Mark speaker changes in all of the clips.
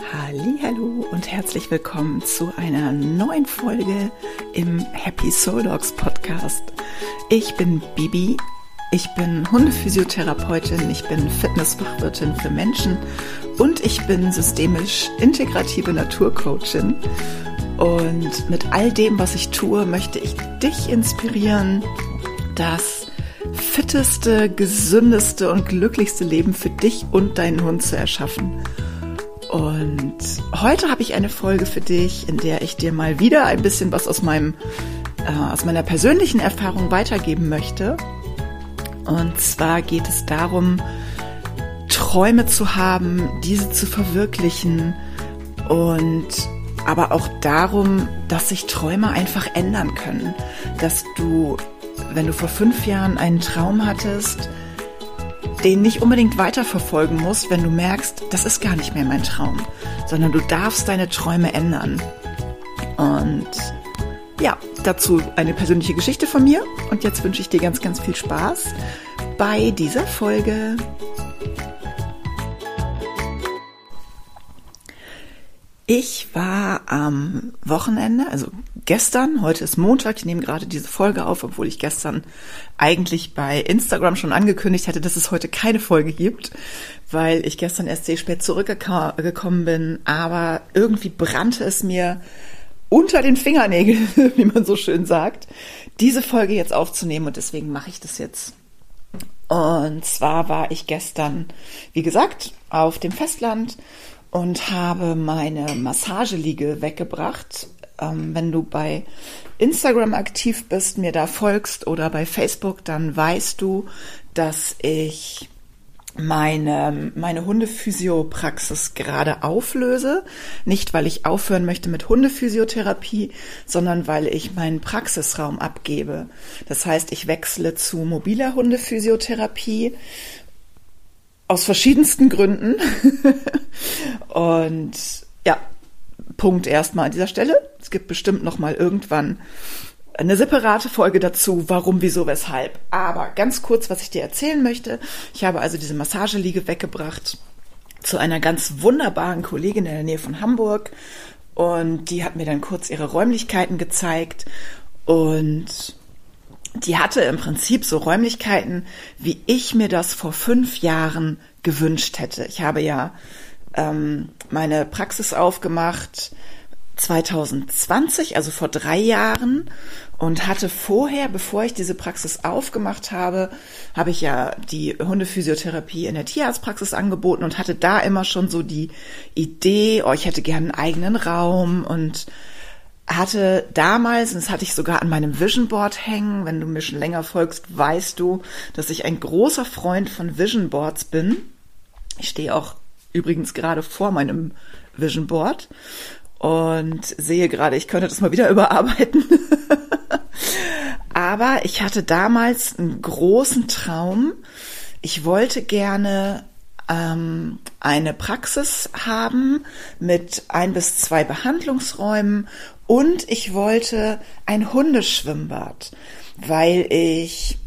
Speaker 1: Hallo und herzlich willkommen zu einer neuen Folge im Happy Soul Dogs Podcast. Ich bin Bibi, ich bin Hundephysiotherapeutin, ich bin Fitnessfachwirtin für Menschen und ich bin systemisch integrative Naturcoachin. Und mit all dem, was ich tue, möchte ich dich inspirieren, das fitteste, gesündeste und glücklichste Leben für dich und deinen Hund zu erschaffen. Und heute habe ich eine Folge für dich, in der ich dir mal wieder ein bisschen was aus meinem äh, aus meiner persönlichen Erfahrung weitergeben möchte. Und zwar geht es darum, Träume zu haben, diese zu verwirklichen und aber auch darum, dass sich Träume einfach ändern können, dass du, wenn du vor fünf Jahren einen Traum hattest, den nicht unbedingt weiterverfolgen musst, wenn du merkst, das ist gar nicht mehr mein Traum, sondern du darfst deine Träume ändern. Und ja, dazu eine persönliche Geschichte von mir. Und jetzt wünsche ich dir ganz, ganz viel Spaß bei dieser Folge. Ich war am Wochenende, also gestern, heute ist Montag, ich nehme gerade diese Folge auf, obwohl ich gestern eigentlich bei Instagram schon angekündigt hatte, dass es heute keine Folge gibt, weil ich gestern erst sehr spät zurückgekommen bin, aber irgendwie brannte es mir unter den Fingernägeln, wie man so schön sagt, diese Folge jetzt aufzunehmen und deswegen mache ich das jetzt. Und zwar war ich gestern, wie gesagt, auf dem Festland und habe meine Massageliege weggebracht. Ähm, wenn du bei Instagram aktiv bist, mir da folgst oder bei Facebook, dann weißt du, dass ich meine, meine Hundephysiopraxis gerade auflöse. Nicht, weil ich aufhören möchte mit Hundephysiotherapie, sondern weil ich meinen Praxisraum abgebe. Das heißt, ich wechsle zu mobiler Hundephysiotherapie aus verschiedensten Gründen. Und ja, Punkt erstmal an dieser Stelle. Es gibt bestimmt noch mal irgendwann eine separate Folge dazu, warum, wieso, weshalb. Aber ganz kurz, was ich dir erzählen möchte. Ich habe also diese Massageliege weggebracht zu einer ganz wunderbaren Kollegin in der Nähe von Hamburg. Und die hat mir dann kurz ihre Räumlichkeiten gezeigt. Und die hatte im Prinzip so Räumlichkeiten, wie ich mir das vor fünf Jahren gewünscht hätte. Ich habe ja ähm, meine Praxis aufgemacht 2020, also vor drei Jahren und hatte vorher, bevor ich diese Praxis aufgemacht habe, habe ich ja die Hundephysiotherapie in der Tierarztpraxis angeboten und hatte da immer schon so die Idee, oh, ich hätte gerne einen eigenen Raum und hatte damals, und das hatte ich sogar an meinem Vision Board hängen, wenn du mir schon länger folgst, weißt du, dass ich ein großer Freund von Vision Boards bin. Ich stehe auch übrigens gerade vor meinem Vision Board und sehe gerade, ich könnte das mal wieder überarbeiten. Aber ich hatte damals einen großen Traum. Ich wollte gerne ähm, eine Praxis haben mit ein bis zwei Behandlungsräumen und ich wollte ein Hundeschwimmbad, weil ich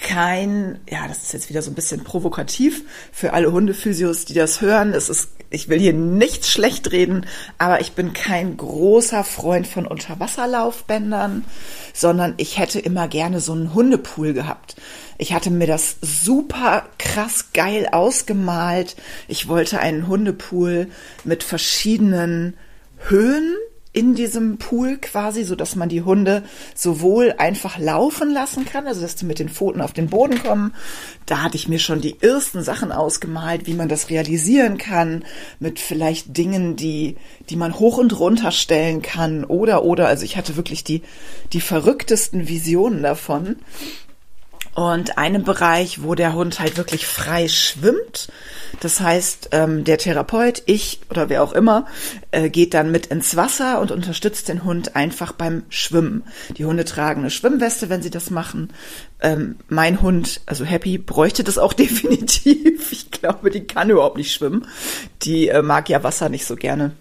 Speaker 1: kein, ja, das ist jetzt wieder so ein bisschen provokativ für alle Hundephysios, die das hören. Es ist, ich will hier nichts schlecht reden, aber ich bin kein großer Freund von Unterwasserlaufbändern, sondern ich hätte immer gerne so einen Hundepool gehabt. Ich hatte mir das super krass geil ausgemalt. Ich wollte einen Hundepool mit verschiedenen Höhen in diesem Pool quasi, so dass man die Hunde sowohl einfach laufen lassen kann, also dass die mit den Pfoten auf den Boden kommen. Da hatte ich mir schon die ersten Sachen ausgemalt, wie man das realisieren kann, mit vielleicht Dingen, die, die man hoch und runter stellen kann oder, oder, also ich hatte wirklich die, die verrücktesten Visionen davon. Und einen Bereich, wo der Hund halt wirklich frei schwimmt, das heißt, ähm, der Therapeut, ich oder wer auch immer, äh, geht dann mit ins Wasser und unterstützt den Hund einfach beim Schwimmen. Die Hunde tragen eine Schwimmweste, wenn sie das machen. Ähm, mein Hund, also Happy, bräuchte das auch definitiv. Ich glaube, die kann überhaupt nicht schwimmen. Die äh, mag ja Wasser nicht so gerne.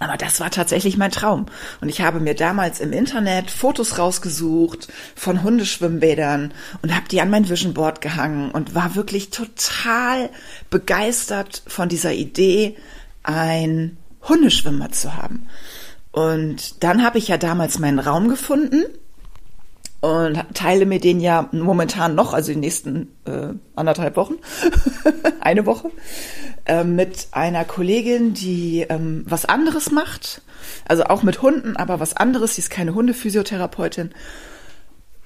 Speaker 1: Aber das war tatsächlich mein Traum. Und ich habe mir damals im Internet Fotos rausgesucht von Hundeschwimmbädern und habe die an mein Vision Board gehangen und war wirklich total begeistert von dieser Idee, ein Hundeschwimmer zu haben. Und dann habe ich ja damals meinen Raum gefunden und teile mir den ja momentan noch, also die nächsten äh, anderthalb Wochen, eine Woche, äh, mit einer Kollegin, die ähm, was anderes macht, also auch mit Hunden, aber was anderes, sie ist keine Hundephysiotherapeutin.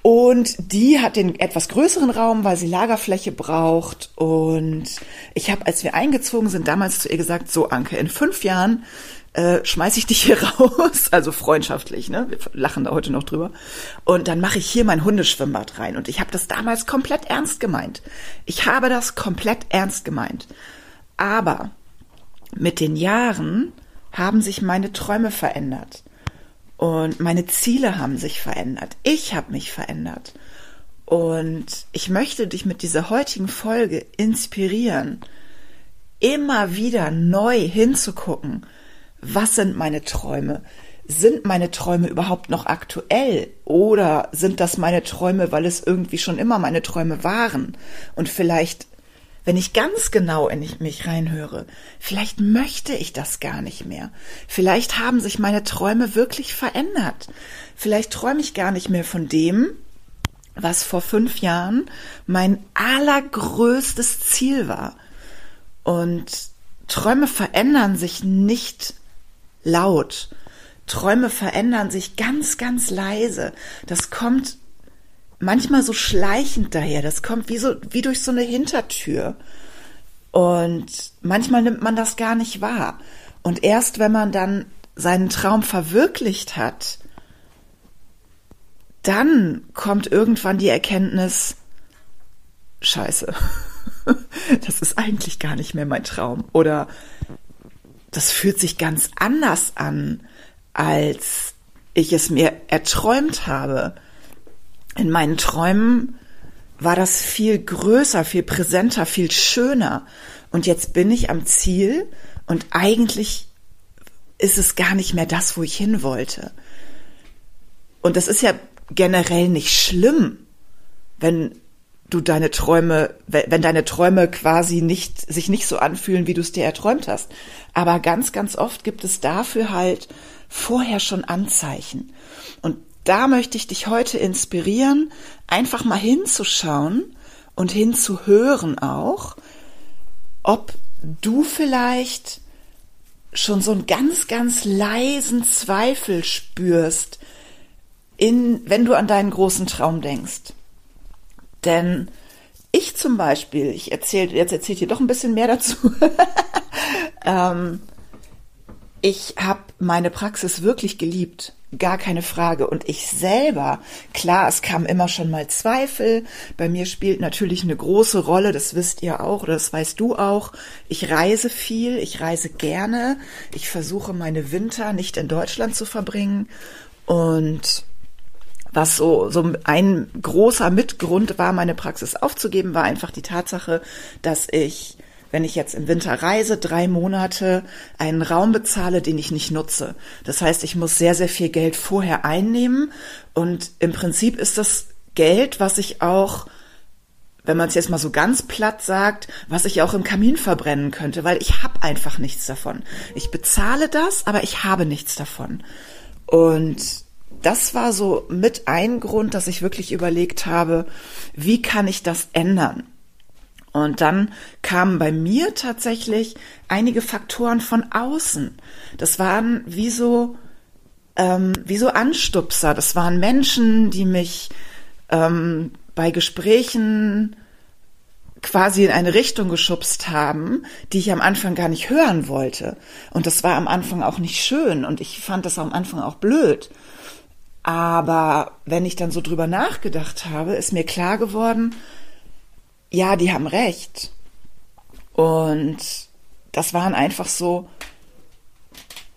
Speaker 1: Und die hat den etwas größeren Raum, weil sie Lagerfläche braucht. Und ich habe, als wir eingezogen sind, damals zu ihr gesagt, so Anke, in fünf Jahren äh, schmeiß ich dich hier raus, also freundschaftlich, ne? Wir lachen da heute noch drüber. Und dann mache ich hier mein Hundeschwimmbad rein. Und ich habe das damals komplett ernst gemeint. Ich habe das komplett ernst gemeint. Aber mit den Jahren haben sich meine Träume verändert. Und meine Ziele haben sich verändert. Ich habe mich verändert. Und ich möchte dich mit dieser heutigen Folge inspirieren, immer wieder neu hinzugucken, was sind meine Träume? Sind meine Träume überhaupt noch aktuell? Oder sind das meine Träume, weil es irgendwie schon immer meine Träume waren? Und vielleicht, wenn ich ganz genau in mich reinhöre, vielleicht möchte ich das gar nicht mehr. Vielleicht haben sich meine Träume wirklich verändert. Vielleicht träume ich gar nicht mehr von dem, was vor fünf Jahren mein allergrößtes Ziel war. Und Träume verändern sich nicht laut. Träume verändern sich ganz, ganz leise. Das kommt manchmal so schleichend daher. Das kommt wie so, wie durch so eine Hintertür. Und manchmal nimmt man das gar nicht wahr. Und erst wenn man dann seinen Traum verwirklicht hat, dann kommt irgendwann die Erkenntnis, scheiße, das ist eigentlich gar nicht mehr mein Traum. Oder das fühlt sich ganz anders an, als ich es mir erträumt habe. In meinen Träumen war das viel größer, viel präsenter, viel schöner. Und jetzt bin ich am Ziel und eigentlich ist es gar nicht mehr das, wo ich hin wollte. Und das ist ja generell nicht schlimm, wenn du deine Träume, wenn deine Träume quasi nicht, sich nicht so anfühlen, wie du es dir erträumt hast. Aber ganz, ganz oft gibt es dafür halt vorher schon Anzeichen. Und da möchte ich dich heute inspirieren, einfach mal hinzuschauen und hinzuhören auch, ob du vielleicht schon so einen ganz, ganz leisen Zweifel spürst, in, wenn du an deinen großen Traum denkst. Denn ich zum Beispiel, ich erzähle, jetzt erzählt ihr doch ein bisschen mehr dazu. ähm, ich habe meine Praxis wirklich geliebt, gar keine Frage. Und ich selber, klar, es kam immer schon mal Zweifel. Bei mir spielt natürlich eine große Rolle, das wisst ihr auch oder das weißt du auch. Ich reise viel, ich reise gerne. Ich versuche meine Winter nicht in Deutschland zu verbringen. Und was so, so ein großer Mitgrund war, meine Praxis aufzugeben, war einfach die Tatsache, dass ich, wenn ich jetzt im Winter reise, drei Monate einen Raum bezahle, den ich nicht nutze. Das heißt, ich muss sehr, sehr viel Geld vorher einnehmen und im Prinzip ist das Geld, was ich auch wenn man es jetzt mal so ganz platt sagt, was ich auch im Kamin verbrennen könnte, weil ich habe einfach nichts davon. Ich bezahle das, aber ich habe nichts davon. Und das war so mit ein Grund, dass ich wirklich überlegt habe, wie kann ich das ändern? Und dann kamen bei mir tatsächlich einige Faktoren von außen. Das waren wie so, ähm, wie so Anstupser. Das waren Menschen, die mich ähm, bei Gesprächen quasi in eine Richtung geschubst haben, die ich am Anfang gar nicht hören wollte. Und das war am Anfang auch nicht schön und ich fand das am Anfang auch blöd. Aber wenn ich dann so drüber nachgedacht habe, ist mir klar geworden, ja, die haben recht. Und das waren einfach so,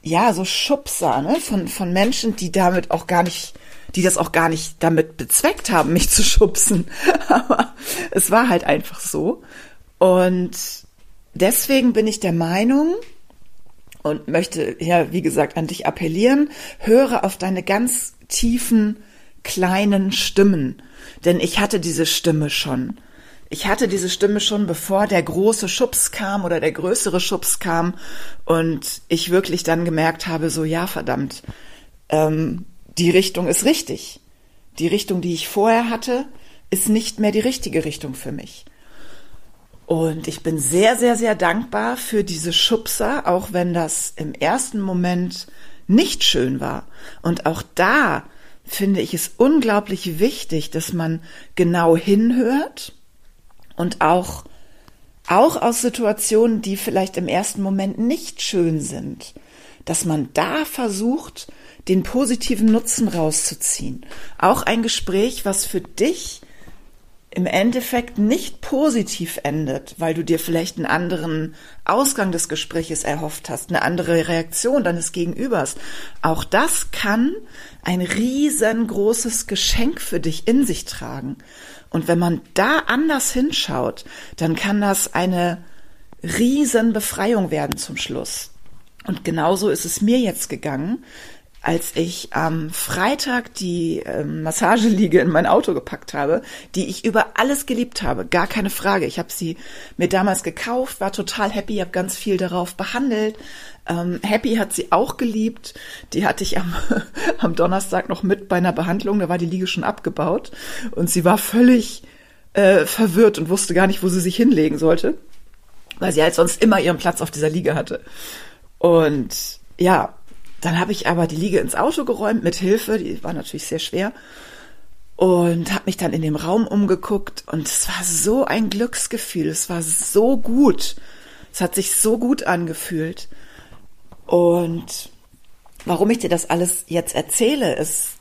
Speaker 1: ja, so Schubser, ne, von, von Menschen, die damit auch gar nicht, die das auch gar nicht damit bezweckt haben, mich zu schubsen. Aber es war halt einfach so. Und deswegen bin ich der Meinung, und möchte ja, wie gesagt, an dich appellieren, höre auf deine ganz tiefen, kleinen Stimmen. Denn ich hatte diese Stimme schon. Ich hatte diese Stimme schon, bevor der große Schubs kam oder der größere Schubs kam und ich wirklich dann gemerkt habe, so ja, verdammt, ähm, die Richtung ist richtig. Die Richtung, die ich vorher hatte, ist nicht mehr die richtige Richtung für mich. Und ich bin sehr, sehr, sehr dankbar für diese Schubser, auch wenn das im ersten Moment nicht schön war. Und auch da finde ich es unglaublich wichtig, dass man genau hinhört und auch, auch aus Situationen, die vielleicht im ersten Moment nicht schön sind, dass man da versucht, den positiven Nutzen rauszuziehen. Auch ein Gespräch, was für dich im Endeffekt nicht positiv endet, weil du dir vielleicht einen anderen Ausgang des Gespräches erhofft hast, eine andere Reaktion deines Gegenübers. Auch das kann ein riesengroßes Geschenk für dich in sich tragen. Und wenn man da anders hinschaut, dann kann das eine Riesenbefreiung werden zum Schluss. Und genauso ist es mir jetzt gegangen, als ich am Freitag die äh, Massageliege in mein Auto gepackt habe, die ich über alles geliebt habe, gar keine Frage. Ich habe sie mir damals gekauft, war total happy, habe ganz viel darauf behandelt. Ähm, happy hat sie auch geliebt. Die hatte ich am, am Donnerstag noch mit bei einer Behandlung, da war die Liege schon abgebaut und sie war völlig äh, verwirrt und wusste gar nicht, wo sie sich hinlegen sollte, weil sie halt sonst immer ihren Platz auf dieser Liege hatte. Und ja, dann habe ich aber die Liege ins Auto geräumt mit Hilfe, die war natürlich sehr schwer und habe mich dann in dem Raum umgeguckt und es war so ein Glücksgefühl, es war so gut. Es hat sich so gut angefühlt. Und warum ich dir das alles jetzt erzähle, ist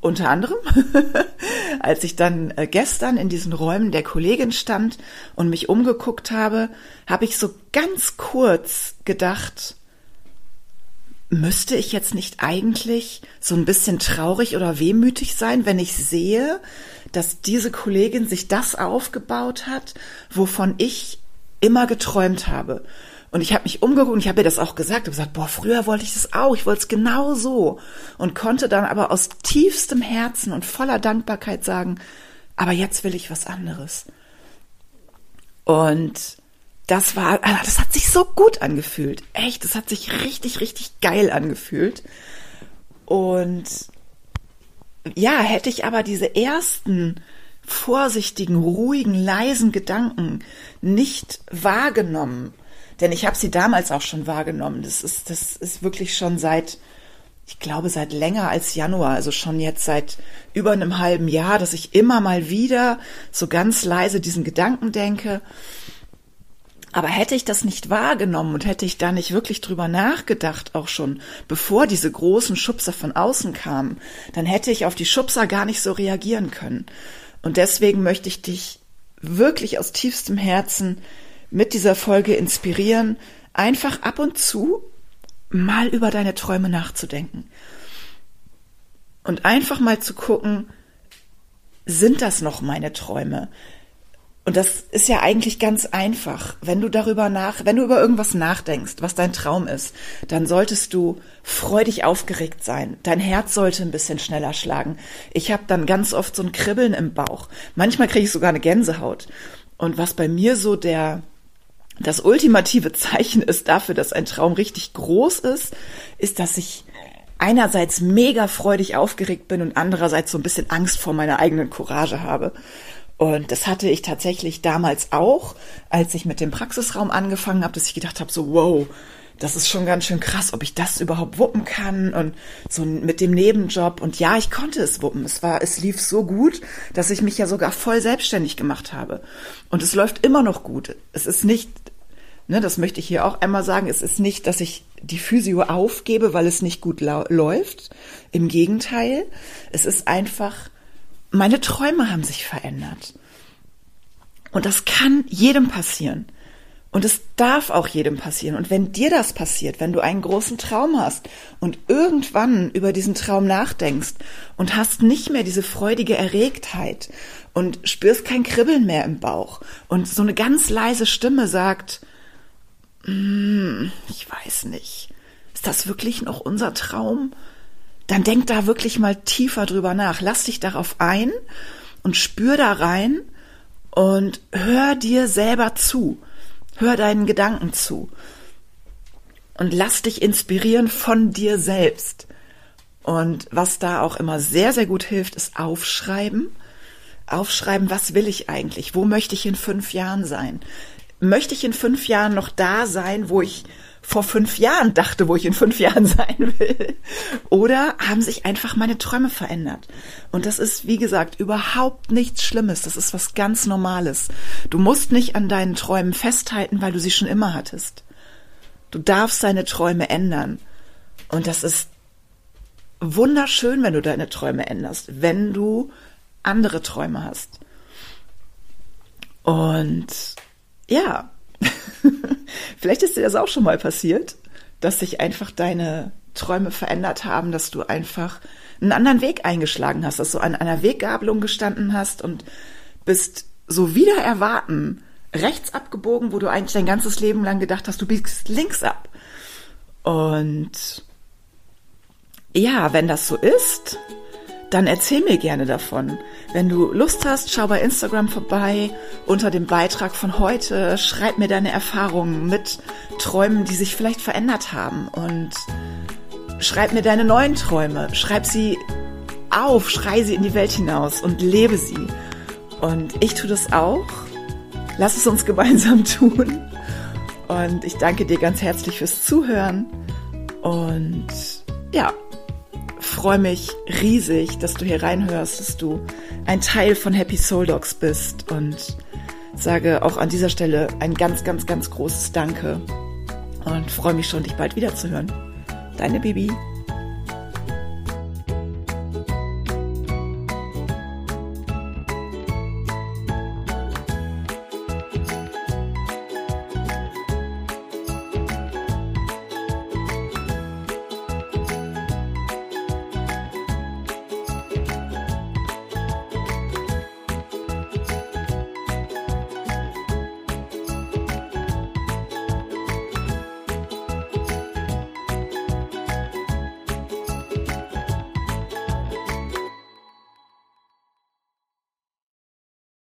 Speaker 1: unter anderem, als ich dann äh, gestern in diesen Räumen der Kollegin stand und mich umgeguckt habe, habe ich so ganz kurz gedacht, müsste ich jetzt nicht eigentlich so ein bisschen traurig oder wehmütig sein, wenn ich sehe, dass diese Kollegin sich das aufgebaut hat, wovon ich immer geträumt habe. Und ich habe mich umgeguckt und ich habe ihr das auch gesagt. Habe gesagt, boah, früher wollte ich das auch. Ich wollte es genau so. Und konnte dann aber aus tiefstem Herzen und voller Dankbarkeit sagen, aber jetzt will ich was anderes. Und das war, das hat sich so gut angefühlt. Echt, das hat sich richtig, richtig geil angefühlt. Und ja, hätte ich aber diese ersten vorsichtigen, ruhigen, leisen Gedanken nicht wahrgenommen, denn ich habe sie damals auch schon wahrgenommen. Das ist, das ist wirklich schon seit, ich glaube, seit länger als Januar, also schon jetzt seit über einem halben Jahr, dass ich immer mal wieder so ganz leise diesen Gedanken denke aber hätte ich das nicht wahrgenommen und hätte ich da nicht wirklich drüber nachgedacht, auch schon bevor diese großen Schubser von außen kamen, dann hätte ich auf die Schubser gar nicht so reagieren können. Und deswegen möchte ich dich wirklich aus tiefstem Herzen mit dieser Folge inspirieren, einfach ab und zu mal über deine Träume nachzudenken. Und einfach mal zu gucken, sind das noch meine Träume? Und das ist ja eigentlich ganz einfach. Wenn du darüber nach, wenn du über irgendwas nachdenkst, was dein Traum ist, dann solltest du freudig aufgeregt sein. Dein Herz sollte ein bisschen schneller schlagen. Ich habe dann ganz oft so ein Kribbeln im Bauch. Manchmal kriege ich sogar eine Gänsehaut. Und was bei mir so der das ultimative Zeichen ist dafür, dass ein Traum richtig groß ist, ist, dass ich einerseits mega freudig aufgeregt bin und andererseits so ein bisschen Angst vor meiner eigenen Courage habe. Und das hatte ich tatsächlich damals auch, als ich mit dem Praxisraum angefangen habe, dass ich gedacht habe, so wow, das ist schon ganz schön krass, ob ich das überhaupt wuppen kann und so mit dem Nebenjob. Und ja, ich konnte es wuppen. Es war, es lief so gut, dass ich mich ja sogar voll selbstständig gemacht habe. Und es läuft immer noch gut. Es ist nicht, ne, das möchte ich hier auch einmal sagen, es ist nicht, dass ich die Physio aufgebe, weil es nicht gut läuft. Im Gegenteil, es ist einfach, meine Träume haben sich verändert. Und das kann jedem passieren. Und es darf auch jedem passieren. Und wenn dir das passiert, wenn du einen großen Traum hast und irgendwann über diesen Traum nachdenkst und hast nicht mehr diese freudige Erregtheit und spürst kein Kribbeln mehr im Bauch und so eine ganz leise Stimme sagt, mm, ich weiß nicht, ist das wirklich noch unser Traum? Dann denk da wirklich mal tiefer drüber nach. Lass dich darauf ein und spür da rein und hör dir selber zu. Hör deinen Gedanken zu. Und lass dich inspirieren von dir selbst. Und was da auch immer sehr, sehr gut hilft, ist aufschreiben. Aufschreiben, was will ich eigentlich? Wo möchte ich in fünf Jahren sein? Möchte ich in fünf Jahren noch da sein, wo ich vor fünf Jahren dachte, wo ich in fünf Jahren sein will? Oder haben sich einfach meine Träume verändert? Und das ist, wie gesagt, überhaupt nichts Schlimmes. Das ist was ganz Normales. Du musst nicht an deinen Träumen festhalten, weil du sie schon immer hattest. Du darfst deine Träume ändern. Und das ist wunderschön, wenn du deine Träume änderst, wenn du andere Träume hast. Und ja, vielleicht ist dir das auch schon mal passiert, dass sich einfach deine Träume verändert haben, dass du einfach einen anderen Weg eingeschlagen hast, dass du an einer Weggabelung gestanden hast und bist so wieder erwarten rechts abgebogen, wo du eigentlich dein ganzes Leben lang gedacht hast, du biegst links ab. Und ja, wenn das so ist, dann erzähl mir gerne davon. Wenn du Lust hast, schau bei Instagram vorbei unter dem Beitrag von heute, schreib mir deine Erfahrungen mit Träumen, die sich vielleicht verändert haben und schreib mir deine neuen Träume, schreib sie auf, schrei sie in die Welt hinaus und lebe sie. Und ich tue das auch. Lass es uns gemeinsam tun. Und ich danke dir ganz herzlich fürs Zuhören. Und ja, freue mich riesig, dass du hier reinhörst, dass du ein Teil von Happy Soul Dogs bist und sage auch an dieser Stelle ein ganz, ganz, ganz großes Danke und freue mich schon, dich bald wiederzuhören. Deine Bibi.